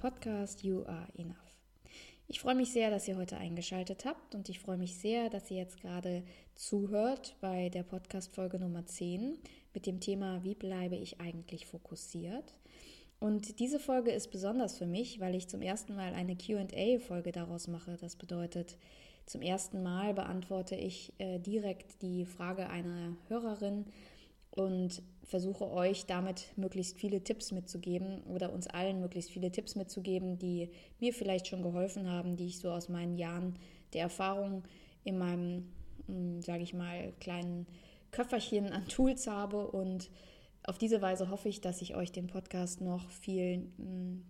Podcast You Are Enough. Ich freue mich sehr, dass ihr heute eingeschaltet habt und ich freue mich sehr, dass ihr jetzt gerade zuhört bei der Podcast-Folge Nummer 10 mit dem Thema Wie bleibe ich eigentlich fokussiert? Und diese Folge ist besonders für mich, weil ich zum ersten Mal eine QA-Folge daraus mache. Das bedeutet, zum ersten Mal beantworte ich äh, direkt die Frage einer Hörerin und versuche euch damit möglichst viele Tipps mitzugeben oder uns allen möglichst viele Tipps mitzugeben, die mir vielleicht schon geholfen haben, die ich so aus meinen Jahren der Erfahrung in meinem, hm, sage ich mal, kleinen Köfferchen an Tools habe. Und auf diese Weise hoffe ich, dass ich euch den Podcast noch viel hm,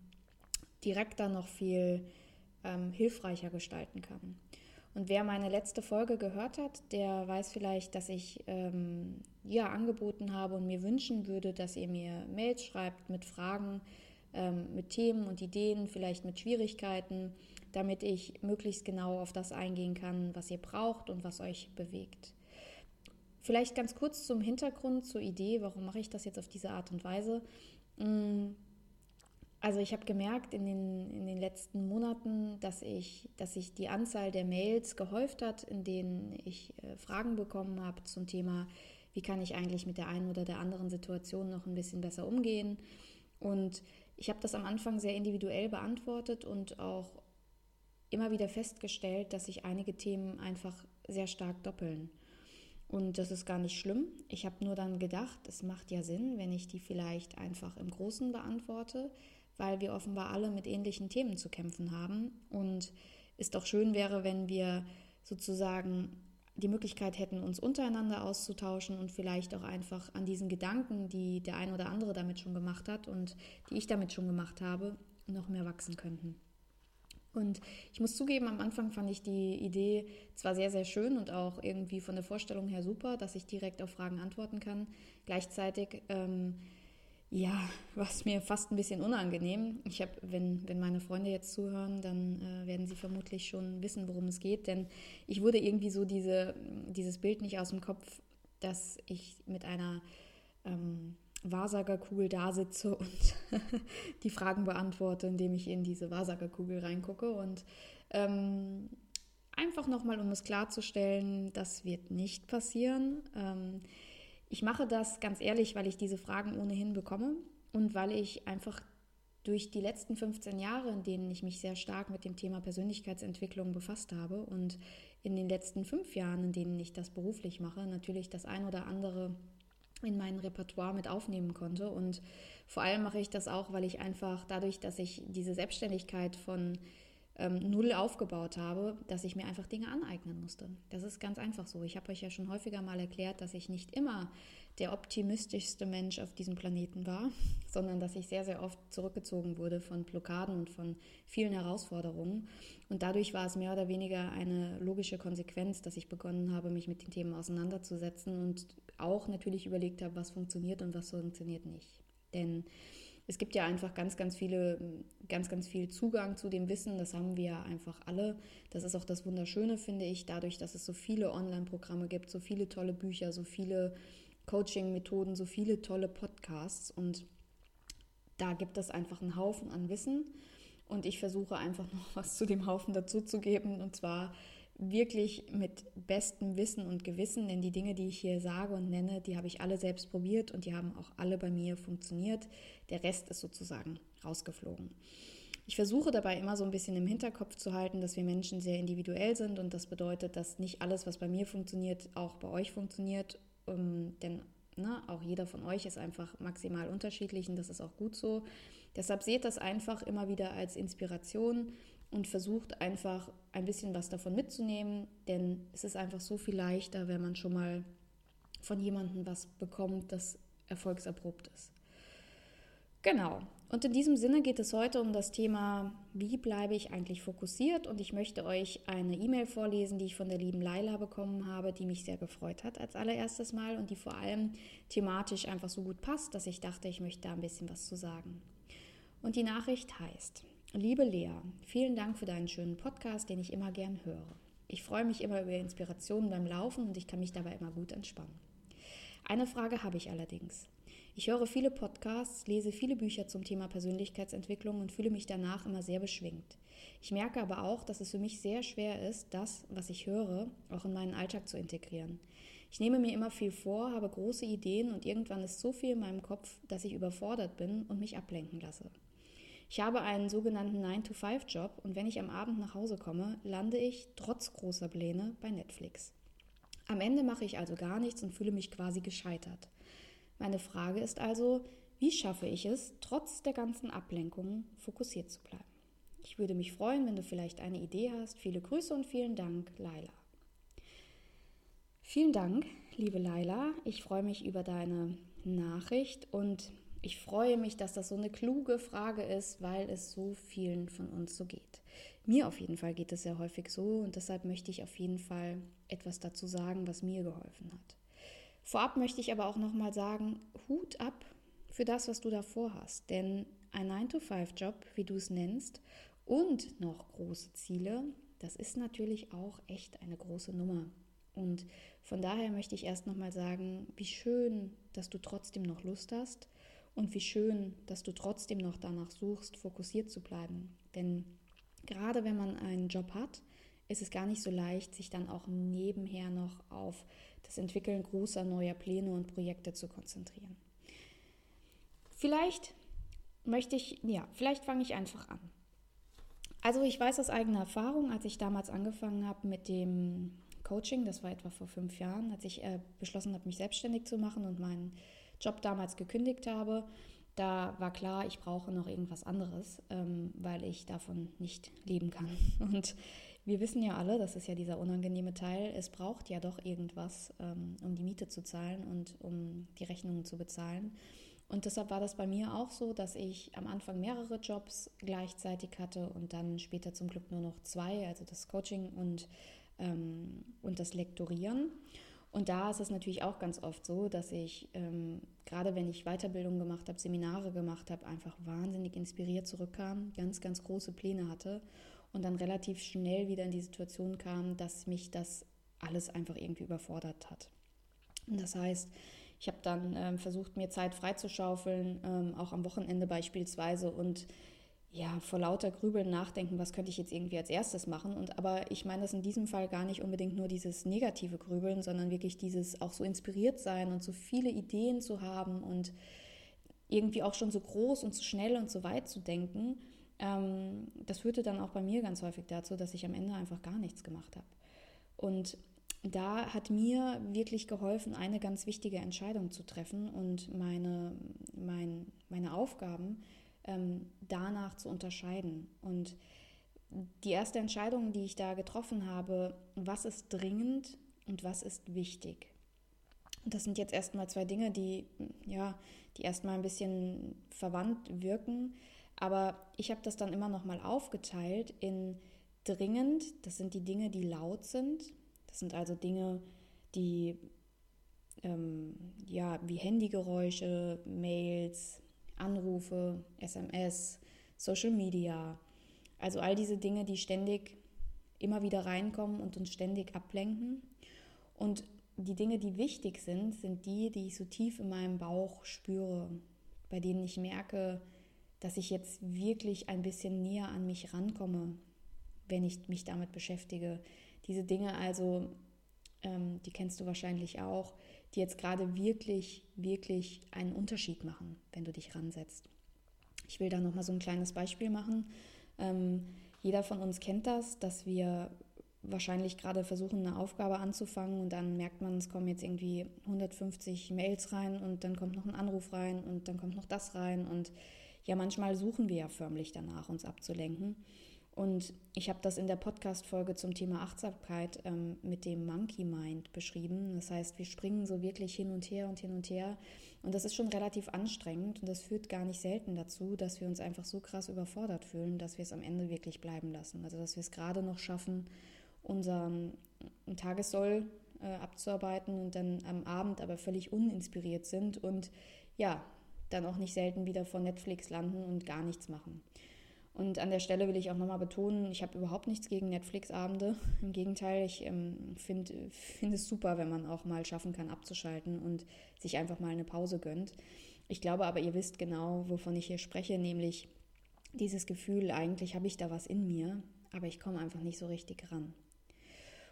direkter, noch viel ähm, hilfreicher gestalten kann. Und wer meine letzte Folge gehört hat, der weiß vielleicht, dass ich ähm, ja angeboten habe und mir wünschen würde, dass ihr mir Mails schreibt mit Fragen, ähm, mit Themen und Ideen, vielleicht mit Schwierigkeiten, damit ich möglichst genau auf das eingehen kann, was ihr braucht und was euch bewegt. Vielleicht ganz kurz zum Hintergrund, zur Idee, warum mache ich das jetzt auf diese Art und Weise? Hm, also ich habe gemerkt in den, in den letzten Monaten, dass ich, dass sich die Anzahl der Mails gehäuft hat, in denen ich äh, Fragen bekommen habe zum Thema, wie kann ich eigentlich mit der einen oder der anderen Situation noch ein bisschen besser umgehen. Und ich habe das am Anfang sehr individuell beantwortet und auch immer wieder festgestellt, dass sich einige Themen einfach sehr stark doppeln. Und das ist gar nicht schlimm. Ich habe nur dann gedacht, es macht ja Sinn, wenn ich die vielleicht einfach im Großen beantworte weil wir offenbar alle mit ähnlichen Themen zu kämpfen haben. Und es doch schön wäre, wenn wir sozusagen die Möglichkeit hätten, uns untereinander auszutauschen und vielleicht auch einfach an diesen Gedanken, die der ein oder andere damit schon gemacht hat und die ich damit schon gemacht habe, noch mehr wachsen könnten. Und ich muss zugeben, am Anfang fand ich die Idee zwar sehr, sehr schön und auch irgendwie von der Vorstellung her super, dass ich direkt auf Fragen antworten kann. Gleichzeitig ähm, ja, war es mir fast ein bisschen unangenehm. Ich habe, wenn, wenn meine Freunde jetzt zuhören, dann äh, werden sie vermutlich schon wissen, worum es geht, denn ich wurde irgendwie so diese, dieses Bild nicht aus dem Kopf, dass ich mit einer ähm, Wahrsagerkugel da sitze und die Fragen beantworte, indem ich in diese Wahrsagerkugel reingucke und ähm, einfach nochmal, um es klarzustellen, das wird nicht passieren. Ähm, ich mache das ganz ehrlich, weil ich diese Fragen ohnehin bekomme und weil ich einfach durch die letzten 15 Jahre, in denen ich mich sehr stark mit dem Thema Persönlichkeitsentwicklung befasst habe und in den letzten fünf Jahren, in denen ich das beruflich mache, natürlich das ein oder andere in mein Repertoire mit aufnehmen konnte. Und vor allem mache ich das auch, weil ich einfach dadurch, dass ich diese Selbstständigkeit von ähm, null aufgebaut habe, dass ich mir einfach Dinge aneignen musste. Das ist ganz einfach so. Ich habe euch ja schon häufiger mal erklärt, dass ich nicht immer der optimistischste Mensch auf diesem Planeten war, sondern dass ich sehr, sehr oft zurückgezogen wurde von Blockaden und von vielen Herausforderungen. Und dadurch war es mehr oder weniger eine logische Konsequenz, dass ich begonnen habe, mich mit den Themen auseinanderzusetzen und auch natürlich überlegt habe, was funktioniert und was funktioniert nicht. Denn es gibt ja einfach ganz, ganz viele, ganz, ganz viel Zugang zu dem Wissen. Das haben wir einfach alle. Das ist auch das Wunderschöne, finde ich, dadurch, dass es so viele Online-Programme gibt, so viele tolle Bücher, so viele Coaching-Methoden, so viele tolle Podcasts. Und da gibt es einfach einen Haufen an Wissen. Und ich versuche einfach noch was zu dem Haufen dazuzugeben. Und zwar wirklich mit bestem Wissen und Gewissen, denn die Dinge, die ich hier sage und nenne, die habe ich alle selbst probiert und die haben auch alle bei mir funktioniert. Der Rest ist sozusagen rausgeflogen. Ich versuche dabei immer so ein bisschen im Hinterkopf zu halten, dass wir Menschen sehr individuell sind und das bedeutet, dass nicht alles, was bei mir funktioniert, auch bei euch funktioniert, ähm, denn ne, auch jeder von euch ist einfach maximal unterschiedlich und das ist auch gut so. Deshalb seht das einfach immer wieder als Inspiration und versucht einfach ein bisschen was davon mitzunehmen, denn es ist einfach so viel leichter, wenn man schon mal von jemandem was bekommt, das erfolgserprobt ist. Genau. Und in diesem Sinne geht es heute um das Thema, wie bleibe ich eigentlich fokussiert? Und ich möchte euch eine E-Mail vorlesen, die ich von der lieben Laila bekommen habe, die mich sehr gefreut hat als allererstes Mal und die vor allem thematisch einfach so gut passt, dass ich dachte, ich möchte da ein bisschen was zu sagen. Und die Nachricht heißt, liebe Lea, vielen Dank für deinen schönen Podcast, den ich immer gern höre. Ich freue mich immer über Inspirationen beim Laufen und ich kann mich dabei immer gut entspannen. Eine Frage habe ich allerdings. Ich höre viele Podcasts, lese viele Bücher zum Thema Persönlichkeitsentwicklung und fühle mich danach immer sehr beschwingt. Ich merke aber auch, dass es für mich sehr schwer ist, das, was ich höre, auch in meinen Alltag zu integrieren. Ich nehme mir immer viel vor, habe große Ideen und irgendwann ist so viel in meinem Kopf, dass ich überfordert bin und mich ablenken lasse. Ich habe einen sogenannten 9-to-5-Job und wenn ich am Abend nach Hause komme, lande ich trotz großer Pläne bei Netflix. Am Ende mache ich also gar nichts und fühle mich quasi gescheitert. Meine Frage ist also, wie schaffe ich es, trotz der ganzen Ablenkungen fokussiert zu bleiben? Ich würde mich freuen, wenn du vielleicht eine Idee hast. Viele Grüße und vielen Dank, Laila. Vielen Dank, liebe Laila. Ich freue mich über deine Nachricht und ich freue mich, dass das so eine kluge Frage ist, weil es so vielen von uns so geht. Mir auf jeden Fall geht es sehr häufig so und deshalb möchte ich auf jeden Fall etwas dazu sagen, was mir geholfen hat. Vorab möchte ich aber auch nochmal sagen, Hut ab für das, was du davor hast. Denn ein 9-to-5-Job, wie du es nennst, und noch große Ziele, das ist natürlich auch echt eine große Nummer. Und von daher möchte ich erst nochmal sagen, wie schön, dass du trotzdem noch Lust hast und wie schön, dass du trotzdem noch danach suchst, fokussiert zu bleiben. Denn gerade wenn man einen Job hat, ist es gar nicht so leicht, sich dann auch nebenher noch auf das Entwickeln großer neuer Pläne und Projekte zu konzentrieren. Vielleicht möchte ich, ja, vielleicht fange ich einfach an. Also ich weiß aus eigener Erfahrung, als ich damals angefangen habe mit dem Coaching, das war etwa vor fünf Jahren, als ich äh, beschlossen habe, mich selbstständig zu machen und meinen Job damals gekündigt habe, da war klar, ich brauche noch irgendwas anderes, ähm, weil ich davon nicht leben kann. Und wir wissen ja alle, das ist ja dieser unangenehme Teil, es braucht ja doch irgendwas, ähm, um die Miete zu zahlen und um die Rechnungen zu bezahlen. Und deshalb war das bei mir auch so, dass ich am Anfang mehrere Jobs gleichzeitig hatte und dann später zum Glück nur noch zwei, also das Coaching und, ähm, und das Lektorieren. Und da ist es natürlich auch ganz oft so, dass ich, ähm, gerade wenn ich Weiterbildung gemacht habe, Seminare gemacht habe, einfach wahnsinnig inspiriert zurückkam, ganz, ganz große Pläne hatte und dann relativ schnell wieder in die Situation kam, dass mich das alles einfach irgendwie überfordert hat. Und das heißt, ich habe dann ähm, versucht, mir Zeit freizuschaufeln, ähm, auch am Wochenende beispielsweise und ja, vor lauter Grübeln nachdenken, was könnte ich jetzt irgendwie als erstes machen. Und aber ich meine das in diesem Fall gar nicht unbedingt nur dieses negative Grübeln, sondern wirklich dieses auch so inspiriert sein und so viele Ideen zu haben und irgendwie auch schon so groß und so schnell und so weit zu denken ähm, das führte dann auch bei mir ganz häufig dazu, dass ich am Ende einfach gar nichts gemacht habe. Und da hat mir wirklich geholfen, eine ganz wichtige Entscheidung zu treffen und meine, mein, meine Aufgaben ähm, danach zu unterscheiden. Und die erste Entscheidung, die ich da getroffen habe, was ist dringend und was ist wichtig. Und das sind jetzt erstmal zwei Dinge, die, ja, die erstmal ein bisschen verwandt wirken. Aber ich habe das dann immer noch mal aufgeteilt in dringend, das sind die Dinge, die laut sind. Das sind also Dinge, die ähm, ja wie Handygeräusche, Mails, Anrufe, SMS, Social Media. Also all diese Dinge, die ständig immer wieder reinkommen und uns ständig ablenken. Und die Dinge, die wichtig sind, sind die, die ich so tief in meinem Bauch spüre, bei denen ich merke, dass ich jetzt wirklich ein bisschen näher an mich rankomme, wenn ich mich damit beschäftige. Diese Dinge also, ähm, die kennst du wahrscheinlich auch, die jetzt gerade wirklich, wirklich einen Unterschied machen, wenn du dich ransetzt. Ich will da nochmal so ein kleines Beispiel machen. Ähm, jeder von uns kennt das, dass wir wahrscheinlich gerade versuchen, eine Aufgabe anzufangen und dann merkt man, es kommen jetzt irgendwie 150 Mails rein und dann kommt noch ein Anruf rein und dann kommt noch das rein und ja, manchmal suchen wir ja förmlich danach, uns abzulenken. Und ich habe das in der Podcast-Folge zum Thema Achtsamkeit ähm, mit dem Monkey Mind beschrieben. Das heißt, wir springen so wirklich hin und her und hin und her. Und das ist schon relativ anstrengend und das führt gar nicht selten dazu, dass wir uns einfach so krass überfordert fühlen, dass wir es am Ende wirklich bleiben lassen. Also, dass wir es gerade noch schaffen, unseren Tagessoll äh, abzuarbeiten und dann am Abend aber völlig uninspiriert sind und ja, dann auch nicht selten wieder vor Netflix landen und gar nichts machen. Und an der Stelle will ich auch nochmal betonen, ich habe überhaupt nichts gegen Netflix-Abende. Im Gegenteil, ich ähm, finde find es super, wenn man auch mal schaffen kann, abzuschalten und sich einfach mal eine Pause gönnt. Ich glaube aber, ihr wisst genau, wovon ich hier spreche, nämlich dieses Gefühl, eigentlich habe ich da was in mir, aber ich komme einfach nicht so richtig ran.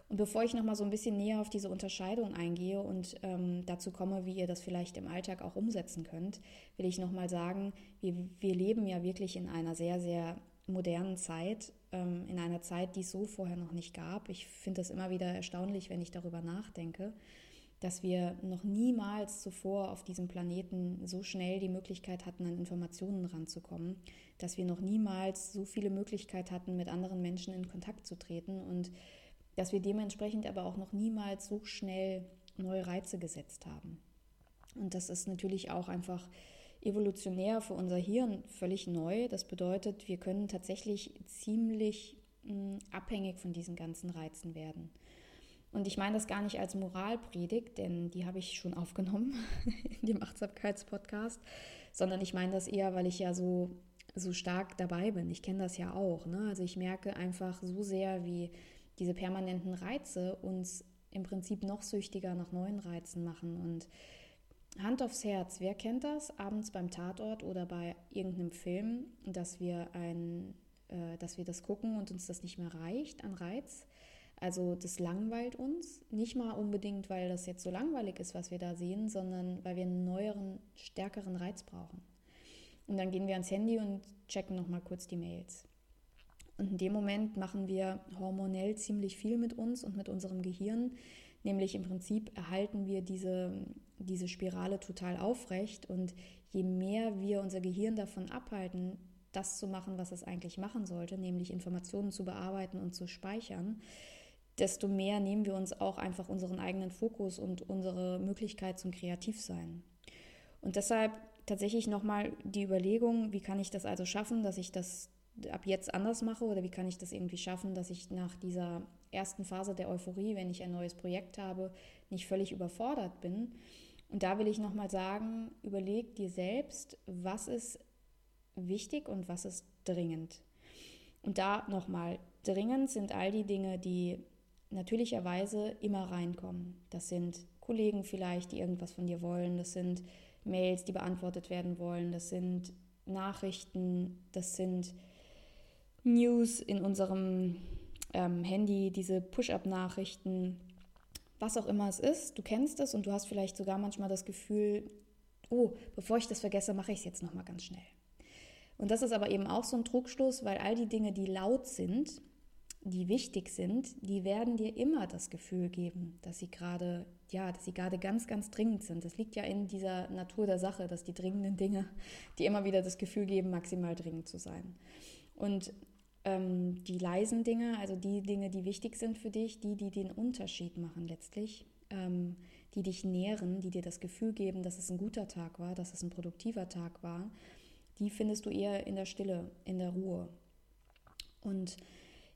Und bevor ich nochmal so ein bisschen näher auf diese Unterscheidung eingehe und ähm, dazu komme, wie ihr das vielleicht im Alltag auch umsetzen könnt, will ich nochmal sagen, wir, wir leben ja wirklich in einer sehr, sehr modernen Zeit, ähm, in einer Zeit, die es so vorher noch nicht gab. Ich finde das immer wieder erstaunlich, wenn ich darüber nachdenke, dass wir noch niemals zuvor auf diesem Planeten so schnell die Möglichkeit hatten, an Informationen ranzukommen, dass wir noch niemals so viele Möglichkeiten hatten, mit anderen Menschen in Kontakt zu treten und dass wir dementsprechend aber auch noch niemals so schnell neue Reize gesetzt haben. Und das ist natürlich auch einfach evolutionär für unser Hirn völlig neu. Das bedeutet, wir können tatsächlich ziemlich hm, abhängig von diesen ganzen Reizen werden. Und ich meine das gar nicht als Moralpredigt, denn die habe ich schon aufgenommen in dem Achtsamkeitspodcast, sondern ich meine das eher, weil ich ja so, so stark dabei bin. Ich kenne das ja auch. Ne? Also ich merke einfach so sehr, wie diese permanenten Reize uns im Prinzip noch süchtiger nach neuen Reizen machen. Und Hand aufs Herz, wer kennt das abends beim Tatort oder bei irgendeinem Film, dass wir ein, äh, dass wir das gucken und uns das nicht mehr reicht an Reiz? Also das langweilt uns, nicht mal unbedingt, weil das jetzt so langweilig ist, was wir da sehen, sondern weil wir einen neueren, stärkeren Reiz brauchen. Und dann gehen wir ans Handy und checken nochmal kurz die Mails. Und in dem Moment machen wir hormonell ziemlich viel mit uns und mit unserem Gehirn. Nämlich im Prinzip erhalten wir diese, diese Spirale total aufrecht. Und je mehr wir unser Gehirn davon abhalten, das zu machen, was es eigentlich machen sollte, nämlich Informationen zu bearbeiten und zu speichern, desto mehr nehmen wir uns auch einfach unseren eigenen Fokus und unsere Möglichkeit zum Kreativsein. Und deshalb tatsächlich nochmal die Überlegung, wie kann ich das also schaffen, dass ich das ab jetzt anders mache oder wie kann ich das irgendwie schaffen, dass ich nach dieser ersten Phase der Euphorie, wenn ich ein neues Projekt habe, nicht völlig überfordert bin. Und da will ich nochmal sagen, überleg dir selbst, was ist wichtig und was ist dringend. Und da nochmal, dringend sind all die Dinge, die natürlicherweise immer reinkommen. Das sind Kollegen vielleicht, die irgendwas von dir wollen, das sind Mails, die beantwortet werden wollen, das sind Nachrichten, das sind News in unserem ähm, Handy, diese Push-up-Nachrichten, was auch immer es ist. Du kennst es und du hast vielleicht sogar manchmal das Gefühl, oh, bevor ich das vergesse, mache ich es jetzt nochmal ganz schnell. Und das ist aber eben auch so ein Trugschluss, weil all die Dinge, die laut sind, die wichtig sind, die werden dir immer das Gefühl geben, dass sie gerade, ja, dass sie gerade ganz, ganz dringend sind. Das liegt ja in dieser Natur der Sache, dass die dringenden Dinge, die immer wieder das Gefühl geben, maximal dringend zu sein. Und ähm, die leisen Dinge, also die Dinge, die wichtig sind für dich, die, die den Unterschied machen letztlich, ähm, die dich nähren, die dir das Gefühl geben, dass es ein guter Tag war, dass es ein produktiver Tag war, die findest du eher in der Stille, in der Ruhe. Und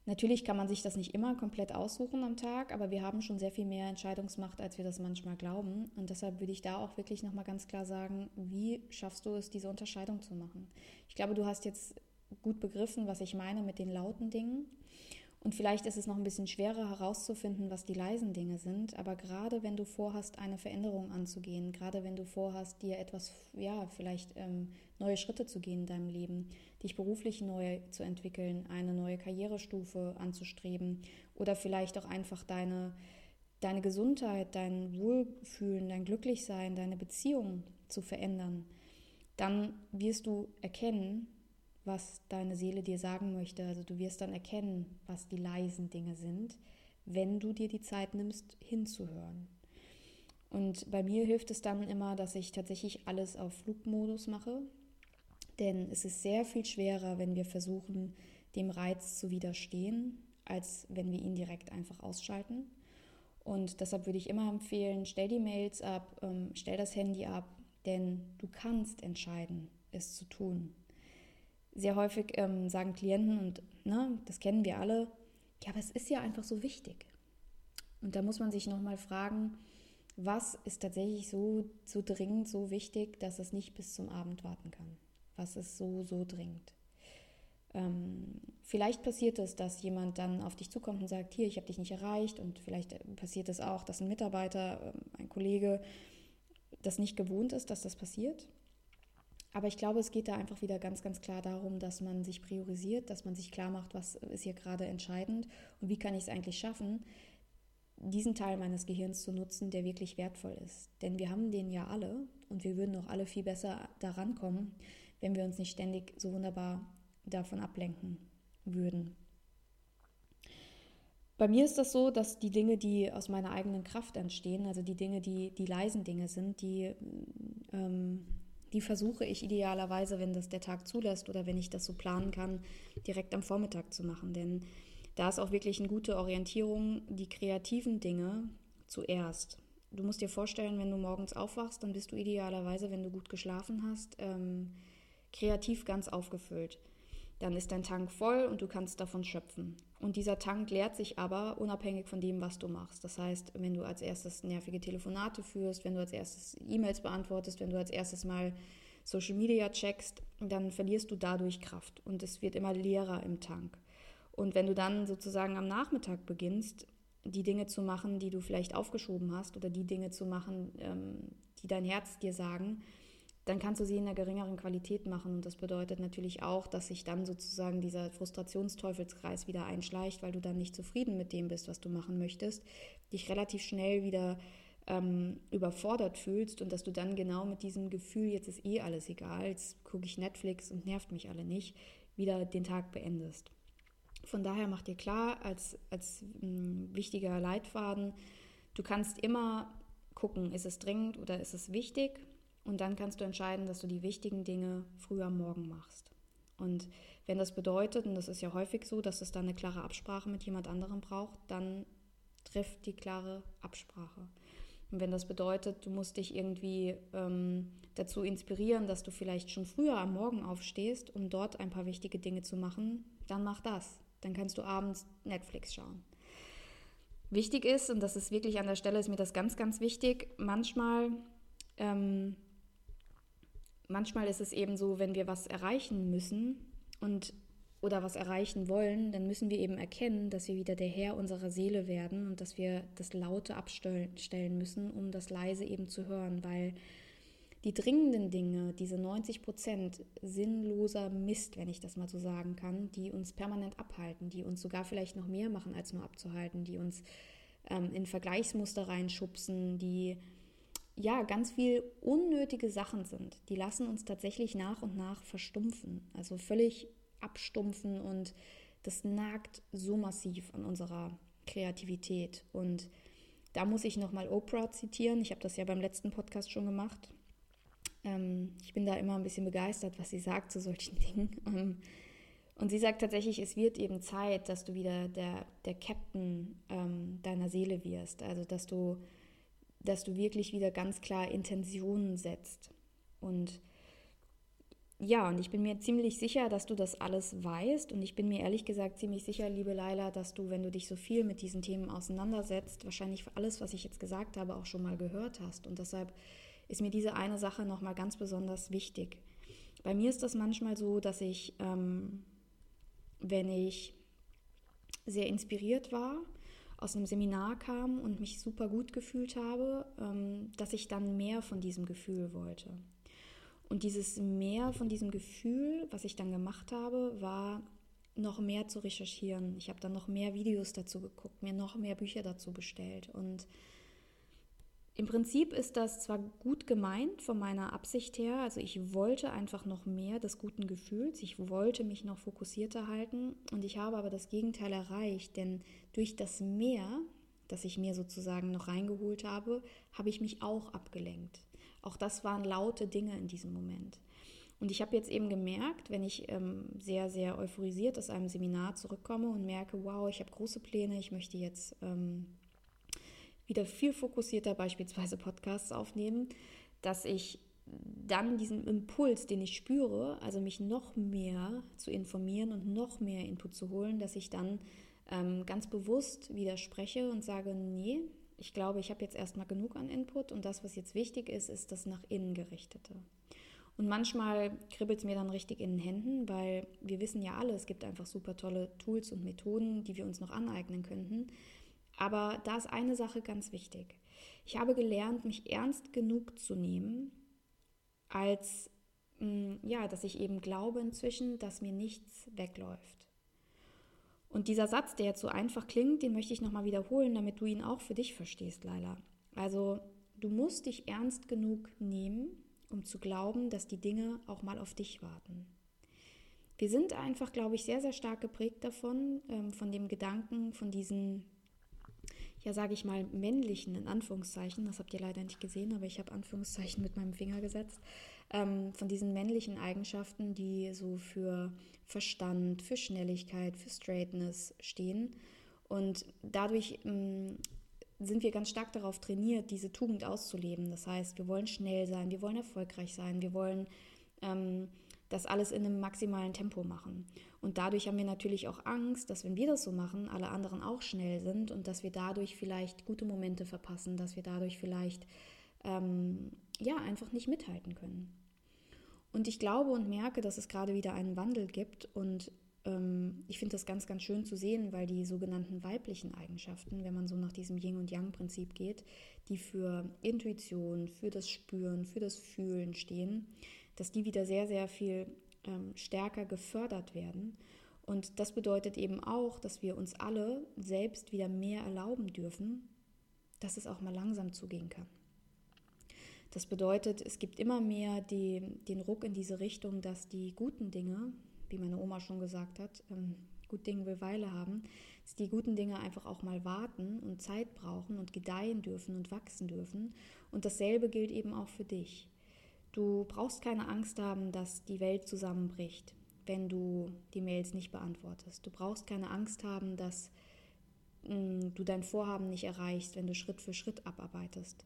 Natürlich kann man sich das nicht immer komplett aussuchen am Tag, aber wir haben schon sehr viel mehr Entscheidungsmacht, als wir das manchmal glauben. Und deshalb würde ich da auch wirklich nochmal ganz klar sagen, wie schaffst du es, diese Unterscheidung zu machen? Ich glaube, du hast jetzt gut begriffen, was ich meine mit den lauten Dingen. Und vielleicht ist es noch ein bisschen schwerer herauszufinden, was die leisen Dinge sind. Aber gerade wenn du vorhast, eine Veränderung anzugehen, gerade wenn du vorhast, dir etwas, ja, vielleicht ähm, neue Schritte zu gehen in deinem Leben, dich beruflich neu zu entwickeln, eine neue Karrierestufe anzustreben oder vielleicht auch einfach deine, deine Gesundheit, dein Wohlfühlen, dein Glücklichsein, deine Beziehung zu verändern, dann wirst du erkennen, was deine Seele dir sagen möchte. Also du wirst dann erkennen, was die leisen Dinge sind, wenn du dir die Zeit nimmst, hinzuhören. Und bei mir hilft es dann immer, dass ich tatsächlich alles auf Flugmodus mache. Denn es ist sehr viel schwerer, wenn wir versuchen, dem Reiz zu widerstehen, als wenn wir ihn direkt einfach ausschalten. Und deshalb würde ich immer empfehlen, stell die Mails ab, ähm, stell das Handy ab, denn du kannst entscheiden, es zu tun. Sehr häufig ähm, sagen Klienten, und ne, das kennen wir alle, ja, aber es ist ja einfach so wichtig. Und da muss man sich nochmal fragen, was ist tatsächlich so, so dringend, so wichtig, dass es nicht bis zum Abend warten kann? Was ist so, so dringend? Ähm, vielleicht passiert es, dass jemand dann auf dich zukommt und sagt, hier, ich habe dich nicht erreicht. Und vielleicht passiert es auch, dass ein Mitarbeiter, ähm, ein Kollege das nicht gewohnt ist, dass das passiert. Aber ich glaube, es geht da einfach wieder ganz, ganz klar darum, dass man sich priorisiert, dass man sich klar macht, was ist hier gerade entscheidend und wie kann ich es eigentlich schaffen, diesen Teil meines Gehirns zu nutzen, der wirklich wertvoll ist. Denn wir haben den ja alle und wir würden auch alle viel besser daran kommen, wenn wir uns nicht ständig so wunderbar davon ablenken würden. Bei mir ist das so, dass die Dinge, die aus meiner eigenen Kraft entstehen, also die Dinge, die die leisen Dinge sind, die, ähm, die versuche ich idealerweise, wenn das der Tag zulässt oder wenn ich das so planen kann, direkt am Vormittag zu machen. Denn da ist auch wirklich eine gute Orientierung, die kreativen Dinge zuerst. Du musst dir vorstellen, wenn du morgens aufwachst, dann bist du idealerweise, wenn du gut geschlafen hast, ähm, kreativ ganz aufgefüllt dann ist dein Tank voll und du kannst davon schöpfen. Und dieser Tank leert sich aber unabhängig von dem, was du machst. Das heißt, wenn du als erstes nervige Telefonate führst, wenn du als erstes E-Mails beantwortest, wenn du als erstes mal Social Media checkst, dann verlierst du dadurch Kraft und es wird immer leerer im Tank. Und wenn du dann sozusagen am Nachmittag beginnst, die Dinge zu machen, die du vielleicht aufgeschoben hast oder die Dinge zu machen, ähm, die dein Herz dir sagen, dann kannst du sie in einer geringeren Qualität machen. Und das bedeutet natürlich auch, dass sich dann sozusagen dieser Frustrationsteufelskreis wieder einschleicht, weil du dann nicht zufrieden mit dem bist, was du machen möchtest, dich relativ schnell wieder ähm, überfordert fühlst und dass du dann genau mit diesem Gefühl, jetzt ist eh alles egal, jetzt gucke ich Netflix und nervt mich alle nicht, wieder den Tag beendest. Von daher mach dir klar, als, als mh, wichtiger Leitfaden, du kannst immer gucken, ist es dringend oder ist es wichtig und dann kannst du entscheiden, dass du die wichtigen Dinge früh am Morgen machst. Und wenn das bedeutet, und das ist ja häufig so, dass es dann eine klare Absprache mit jemand anderem braucht, dann trifft die klare Absprache. Und wenn das bedeutet, du musst dich irgendwie ähm, dazu inspirieren, dass du vielleicht schon früher am Morgen aufstehst, um dort ein paar wichtige Dinge zu machen, dann mach das. Dann kannst du abends Netflix schauen. Wichtig ist, und das ist wirklich an der Stelle, ist mir das ganz, ganz wichtig, manchmal ähm, manchmal ist es eben so, wenn wir was erreichen müssen und oder was erreichen wollen, dann müssen wir eben erkennen, dass wir wieder der Herr unserer Seele werden und dass wir das Laute abstellen müssen, um das Leise eben zu hören, weil die dringenden Dinge, diese 90 Prozent sinnloser Mist, wenn ich das mal so sagen kann, die uns permanent abhalten, die uns sogar vielleicht noch mehr machen, als nur abzuhalten, die uns ähm, in Vergleichsmuster reinschubsen, die ja, ganz viel unnötige Sachen sind. Die lassen uns tatsächlich nach und nach verstumpfen, also völlig abstumpfen und das nagt so massiv an unserer Kreativität. Und da muss ich nochmal Oprah zitieren. Ich habe das ja beim letzten Podcast schon gemacht. Ähm, ich bin da immer ein bisschen begeistert, was sie sagt zu solchen Dingen. Ähm, und sie sagt tatsächlich, es wird eben Zeit, dass du wieder der, der Captain ähm, deiner Seele wirst. Also, dass du dass du wirklich wieder ganz klar Intentionen setzt. Und ja, und ich bin mir ziemlich sicher, dass du das alles weißt. Und ich bin mir ehrlich gesagt ziemlich sicher, liebe Laila, dass du, wenn du dich so viel mit diesen Themen auseinandersetzt, wahrscheinlich alles, was ich jetzt gesagt habe, auch schon mal gehört hast. Und deshalb ist mir diese eine Sache nochmal ganz besonders wichtig. Bei mir ist das manchmal so, dass ich, ähm, wenn ich sehr inspiriert war, aus einem Seminar kam und mich super gut gefühlt habe, ähm, dass ich dann mehr von diesem Gefühl wollte. Und dieses mehr von diesem Gefühl, was ich dann gemacht habe, war noch mehr zu recherchieren. Ich habe dann noch mehr Videos dazu geguckt, mir noch mehr Bücher dazu bestellt und im Prinzip ist das zwar gut gemeint von meiner Absicht her, also ich wollte einfach noch mehr des guten Gefühls, ich wollte mich noch fokussierter halten und ich habe aber das Gegenteil erreicht, denn durch das Mehr, das ich mir sozusagen noch reingeholt habe, habe ich mich auch abgelenkt. Auch das waren laute Dinge in diesem Moment. Und ich habe jetzt eben gemerkt, wenn ich ähm, sehr, sehr euphorisiert aus einem Seminar zurückkomme und merke, wow, ich habe große Pläne, ich möchte jetzt ähm, wieder viel fokussierter beispielsweise Podcasts aufnehmen, dass ich dann diesen Impuls, den ich spüre, also mich noch mehr zu informieren und noch mehr Input zu holen, dass ich dann ähm, ganz bewusst widerspreche und sage, nee, ich glaube, ich habe jetzt erstmal genug an Input und das, was jetzt wichtig ist, ist das nach innen gerichtete. Und manchmal kribbelt es mir dann richtig in den Händen, weil wir wissen ja alle, es gibt einfach super tolle Tools und Methoden, die wir uns noch aneignen könnten. Aber da ist eine Sache ganz wichtig. Ich habe gelernt, mich ernst genug zu nehmen, als mm, ja, dass ich eben glaube inzwischen, dass mir nichts wegläuft. Und dieser Satz, der jetzt so einfach klingt, den möchte ich nochmal wiederholen, damit du ihn auch für dich verstehst, Laila. Also, du musst dich ernst genug nehmen, um zu glauben, dass die Dinge auch mal auf dich warten. Wir sind einfach, glaube ich, sehr, sehr stark geprägt davon, ähm, von dem Gedanken, von diesen ja, sage ich mal, männlichen, in Anführungszeichen, das habt ihr leider nicht gesehen, aber ich habe Anführungszeichen mit meinem Finger gesetzt, ähm, von diesen männlichen Eigenschaften, die so für Verstand, für Schnelligkeit, für Straightness stehen. Und dadurch ähm, sind wir ganz stark darauf trainiert, diese Tugend auszuleben. Das heißt, wir wollen schnell sein, wir wollen erfolgreich sein, wir wollen ähm, das alles in einem maximalen Tempo machen. Und dadurch haben wir natürlich auch Angst, dass wenn wir das so machen, alle anderen auch schnell sind und dass wir dadurch vielleicht gute Momente verpassen, dass wir dadurch vielleicht ähm, ja einfach nicht mithalten können. Und ich glaube und merke, dass es gerade wieder einen Wandel gibt und ähm, ich finde das ganz, ganz schön zu sehen, weil die sogenannten weiblichen Eigenschaften, wenn man so nach diesem Yin- und Yang-Prinzip geht, die für Intuition, für das Spüren, für das Fühlen stehen, dass die wieder sehr, sehr viel ähm, stärker gefördert werden. Und das bedeutet eben auch, dass wir uns alle selbst wieder mehr erlauben dürfen, dass es auch mal langsam zugehen kann. Das bedeutet, es gibt immer mehr die, den Ruck in diese Richtung, dass die guten Dinge, wie meine Oma schon gesagt hat, ähm, gut Dinge will Weile haben, dass die guten Dinge einfach auch mal warten und Zeit brauchen und gedeihen dürfen und wachsen dürfen. Und dasselbe gilt eben auch für dich. Du brauchst keine Angst haben, dass die Welt zusammenbricht, wenn du die Mails nicht beantwortest. Du brauchst keine Angst haben, dass mh, mm, du dein Vorhaben nicht erreichst, wenn du Schritt für Schritt abarbeitest.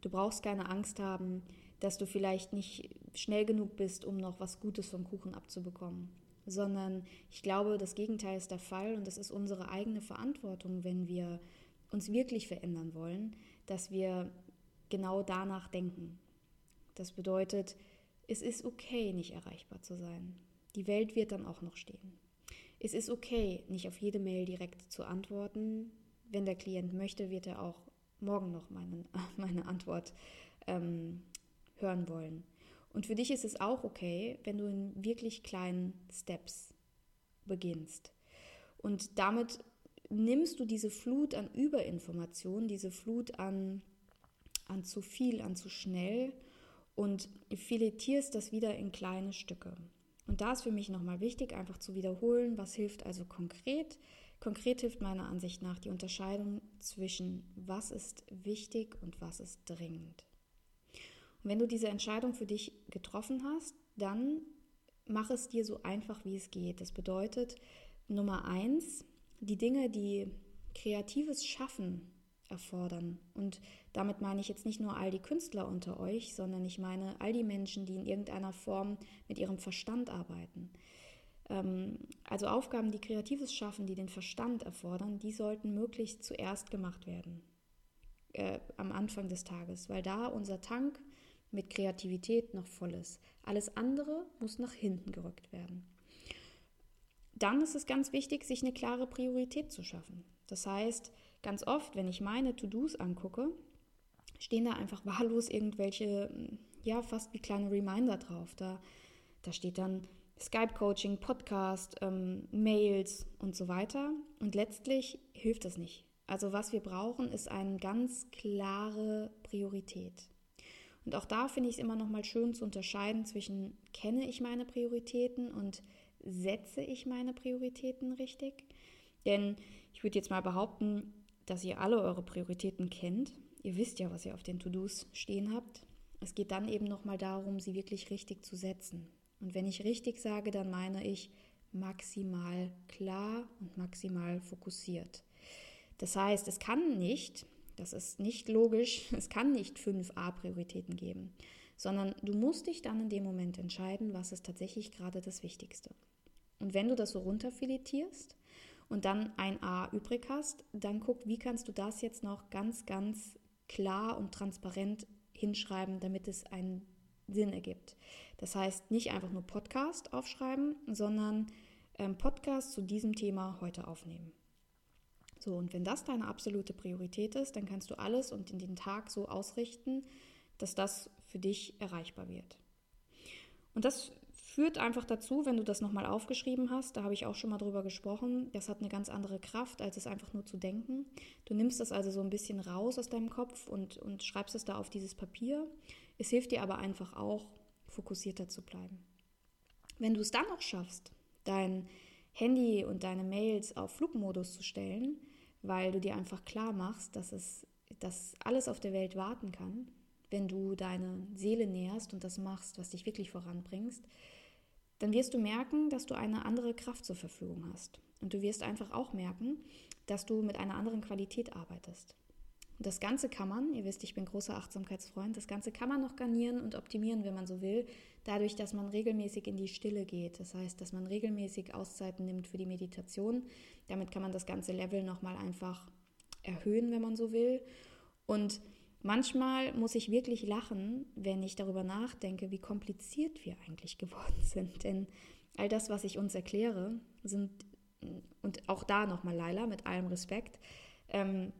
Du brauchst keine Angst haben, dass du vielleicht nicht schnell genug bist, um noch was Gutes vom Kuchen abzubekommen. Sondern ich glaube, das Gegenteil ist der Fall und es ist unsere eigene Verantwortung, wenn wir uns wirklich verändern wollen, dass wir genau danach denken. Das bedeutet, es ist okay, nicht erreichbar zu sein. Die Welt wird dann auch noch stehen. Es ist okay, nicht auf jede Mail direkt zu antworten. Wenn der Klient möchte, wird er auch morgen noch meine, meine Antwort ähm, hören wollen. Und für dich ist es auch okay, wenn du in wirklich kleinen Steps beginnst. Und damit nimmst du diese Flut an Überinformation, diese Flut an, an zu viel, an zu schnell und filetierst das wieder in kleine Stücke. Und da ist für mich nochmal wichtig, einfach zu wiederholen, was hilft also konkret. Konkret hilft meiner Ansicht nach die Unterscheidung zwischen was ist wichtig und was ist dringend. Und wenn du diese Entscheidung für dich getroffen hast, dann mach es dir so einfach, wie es geht. Das bedeutet, Nummer eins, die Dinge, die kreatives Schaffen erfordern. Und damit meine ich jetzt nicht nur all die Künstler unter euch, sondern ich meine all die Menschen, die in irgendeiner Form mit ihrem Verstand arbeiten. Ähm, also Aufgaben, die kreatives Schaffen, die den Verstand erfordern, die sollten möglichst zuerst gemacht werden. Äh, am Anfang des Tages, weil da unser Tank mit Kreativität noch voll ist. Alles andere muss nach hinten gerückt werden. Dann ist es ganz wichtig, sich eine klare Priorität zu schaffen. Das heißt, Ganz oft, wenn ich meine To-Dos angucke, stehen da einfach wahllos irgendwelche, ja, fast wie kleine Reminder drauf. Da, da steht dann Skype-Coaching, Podcast, ähm, Mails und so weiter. Und letztlich hilft das nicht. Also was wir brauchen, ist eine ganz klare Priorität. Und auch da finde ich es immer noch mal schön zu unterscheiden zwischen kenne ich meine Prioritäten und setze ich meine Prioritäten richtig. Denn ich würde jetzt mal behaupten, dass ihr alle eure Prioritäten kennt. Ihr wisst ja, was ihr auf den To-Dos stehen habt. Es geht dann eben nochmal darum, sie wirklich richtig zu setzen. Und wenn ich richtig sage, dann meine ich maximal klar und maximal fokussiert. Das heißt, es kann nicht, das ist nicht logisch, es kann nicht fünf A-Prioritäten geben, sondern du musst dich dann in dem Moment entscheiden, was ist tatsächlich gerade das Wichtigste. Und wenn du das so runterfiletierst und dann ein A übrig hast, dann guck, wie kannst du das jetzt noch ganz, ganz klar und transparent hinschreiben, damit es einen Sinn ergibt. Das heißt, nicht einfach nur Podcast aufschreiben, sondern ähm, Podcast zu diesem Thema heute aufnehmen. So, und wenn das deine absolute Priorität ist, dann kannst du alles und in den Tag so ausrichten, dass das für dich erreichbar wird. Und das führt einfach dazu, wenn du das nochmal aufgeschrieben hast, da habe ich auch schon mal drüber gesprochen, das hat eine ganz andere Kraft, als es einfach nur zu denken. Du nimmst das also so ein bisschen raus aus deinem Kopf und, und schreibst es da auf dieses Papier. Es hilft dir aber einfach auch, fokussierter zu bleiben. Wenn du es dann auch schaffst, dein Handy und deine Mails auf Flugmodus zu stellen, weil du dir einfach klar machst, dass es dass alles auf der Welt warten kann, wenn du deine Seele näherst und das machst, was dich wirklich voranbringst, dann wirst du merken, dass du eine andere Kraft zur Verfügung hast. Und du wirst einfach auch merken, dass du mit einer anderen Qualität arbeitest. Und das Ganze kann man, ihr wisst, ich bin großer Achtsamkeitsfreund, das Ganze kann man noch garnieren und optimieren, wenn man so will, dadurch, dass man regelmäßig in die Stille geht. Das heißt, dass man regelmäßig Auszeiten nimmt für die Meditation. Damit kann man das ganze Level nochmal einfach erhöhen, wenn man so will. Und Manchmal muss ich wirklich lachen, wenn ich darüber nachdenke, wie kompliziert wir eigentlich geworden sind. Denn all das, was ich uns erkläre, sind, und auch da nochmal Laila, mit allem Respekt, ähm,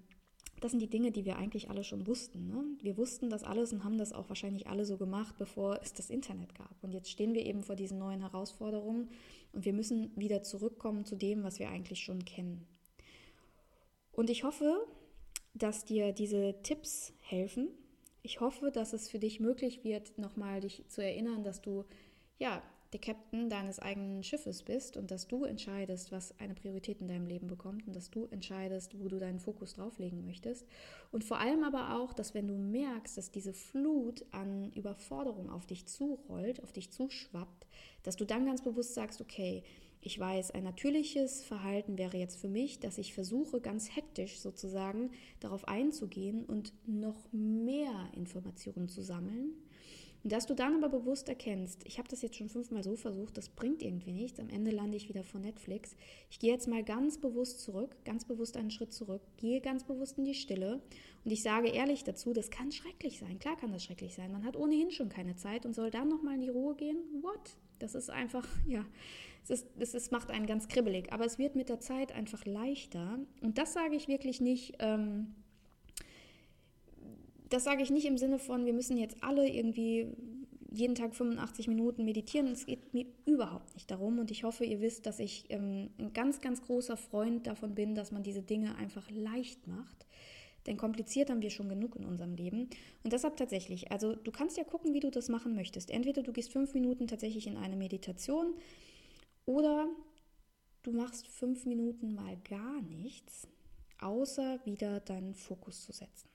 das sind die Dinge, die wir eigentlich alle schon wussten. Ne? Wir wussten das alles und haben das auch wahrscheinlich alle so gemacht, bevor es das Internet gab. Und jetzt stehen wir eben vor diesen neuen Herausforderungen und wir müssen wieder zurückkommen zu dem, was wir eigentlich schon kennen. Und ich hoffe, dass dir diese Tipps helfen. Ich hoffe, dass es für dich möglich wird, nochmal dich zu erinnern, dass du ja der Captain deines eigenen Schiffes bist und dass du entscheidest, was eine Priorität in deinem Leben bekommt und dass du entscheidest, wo du deinen Fokus drauflegen möchtest. Und vor allem aber auch, dass wenn du merkst, dass diese Flut an Überforderung auf dich zurollt, auf dich zuschwappt, dass du dann ganz bewusst sagst, okay, ich weiß, ein natürliches Verhalten wäre jetzt für mich, dass ich versuche, ganz hektisch sozusagen darauf einzugehen und noch mehr Informationen zu sammeln. Und dass du dann aber bewusst erkennst, ich habe das jetzt schon fünfmal so versucht, das bringt irgendwie nichts. Am Ende lande ich wieder vor Netflix. Ich gehe jetzt mal ganz bewusst zurück, ganz bewusst einen Schritt zurück, gehe ganz bewusst in die Stille und ich sage ehrlich dazu, das kann schrecklich sein. Klar kann das schrecklich sein. Man hat ohnehin schon keine Zeit und soll dann nochmal in die Ruhe gehen. What? Das ist einfach, ja, es, ist, es ist, macht einen ganz kribbelig. Aber es wird mit der Zeit einfach leichter. Und das sage ich wirklich nicht. Ähm, das sage ich nicht im Sinne von, wir müssen jetzt alle irgendwie jeden Tag 85 Minuten meditieren. Es geht mir überhaupt nicht darum. Und ich hoffe, ihr wisst, dass ich ähm, ein ganz, ganz großer Freund davon bin, dass man diese Dinge einfach leicht macht. Denn kompliziert haben wir schon genug in unserem Leben. Und deshalb tatsächlich, also du kannst ja gucken, wie du das machen möchtest. Entweder du gehst fünf Minuten tatsächlich in eine Meditation oder du machst fünf Minuten mal gar nichts, außer wieder deinen Fokus zu setzen.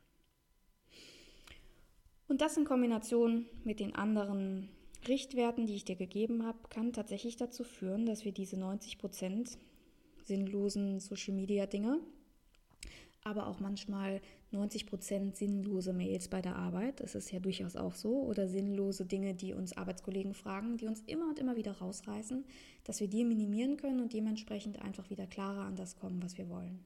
Und das in Kombination mit den anderen Richtwerten, die ich dir gegeben habe, kann tatsächlich dazu führen, dass wir diese 90% sinnlosen Social-Media-Dinge aber auch manchmal 90 Prozent sinnlose Mails bei der Arbeit. Das ist ja durchaus auch so. Oder sinnlose Dinge, die uns Arbeitskollegen fragen, die uns immer und immer wieder rausreißen, dass wir die minimieren können und dementsprechend einfach wieder klarer an das kommen, was wir wollen.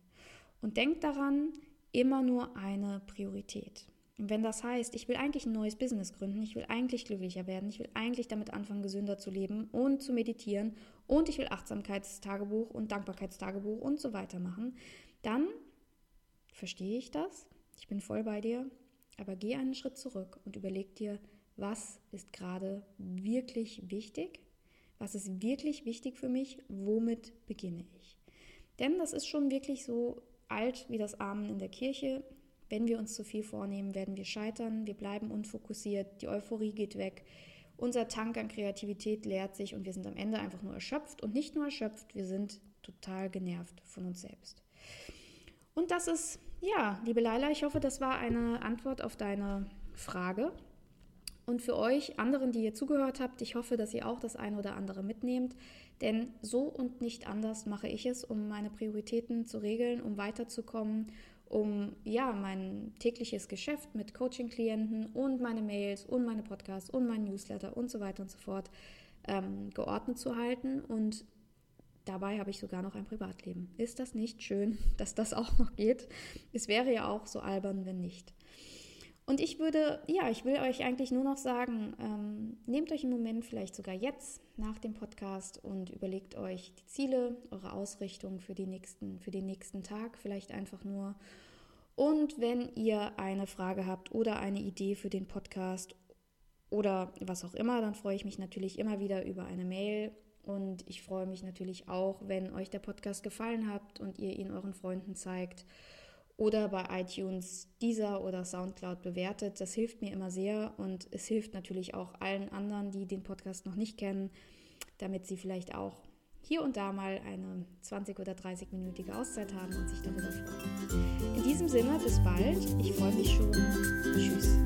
Und denkt daran, immer nur eine Priorität. Und wenn das heißt, ich will eigentlich ein neues Business gründen, ich will eigentlich glücklicher werden, ich will eigentlich damit anfangen, gesünder zu leben und zu meditieren und ich will Achtsamkeitstagebuch und Dankbarkeitstagebuch und so weiter machen, dann verstehe ich das, ich bin voll bei dir, aber geh einen Schritt zurück und überleg dir, was ist gerade wirklich wichtig, was ist wirklich wichtig für mich, womit beginne ich. Denn das ist schon wirklich so alt wie das Amen in der Kirche. Wenn wir uns zu viel vornehmen, werden wir scheitern, wir bleiben unfokussiert, die Euphorie geht weg, unser Tank an Kreativität leert sich und wir sind am Ende einfach nur erschöpft und nicht nur erschöpft, wir sind total genervt von uns selbst. Und das ist, ja, liebe Leila, ich hoffe, das war eine Antwort auf deine Frage. Und für euch anderen, die ihr zugehört habt, ich hoffe, dass ihr auch das eine oder andere mitnehmt. Denn so und nicht anders mache ich es, um meine Prioritäten zu regeln, um weiterzukommen, um ja mein tägliches Geschäft mit Coaching-Klienten und meine Mails und meine Podcasts und mein Newsletter und so weiter und so fort ähm, geordnet zu halten. Und dabei habe ich sogar noch ein Privatleben. Ist das nicht schön, dass das auch noch geht? Es wäre ja auch so albern, wenn nicht. Und ich würde, ja, ich will euch eigentlich nur noch sagen, ähm, nehmt euch im Moment vielleicht sogar jetzt nach dem Podcast und überlegt euch die Ziele, eure Ausrichtung für, die nächsten, für den nächsten Tag, vielleicht einfach nur. Und wenn ihr eine Frage habt oder eine Idee für den Podcast oder was auch immer, dann freue ich mich natürlich immer wieder über eine Mail. Und ich freue mich natürlich auch, wenn euch der Podcast gefallen hat und ihr ihn euren Freunden zeigt oder bei iTunes, dieser oder Soundcloud bewertet. Das hilft mir immer sehr und es hilft natürlich auch allen anderen, die den Podcast noch nicht kennen, damit sie vielleicht auch hier und da mal eine 20 oder 30-minütige Auszeit haben und sich darüber freuen. In diesem Sinne, bis bald. Ich freue mich schon. Tschüss.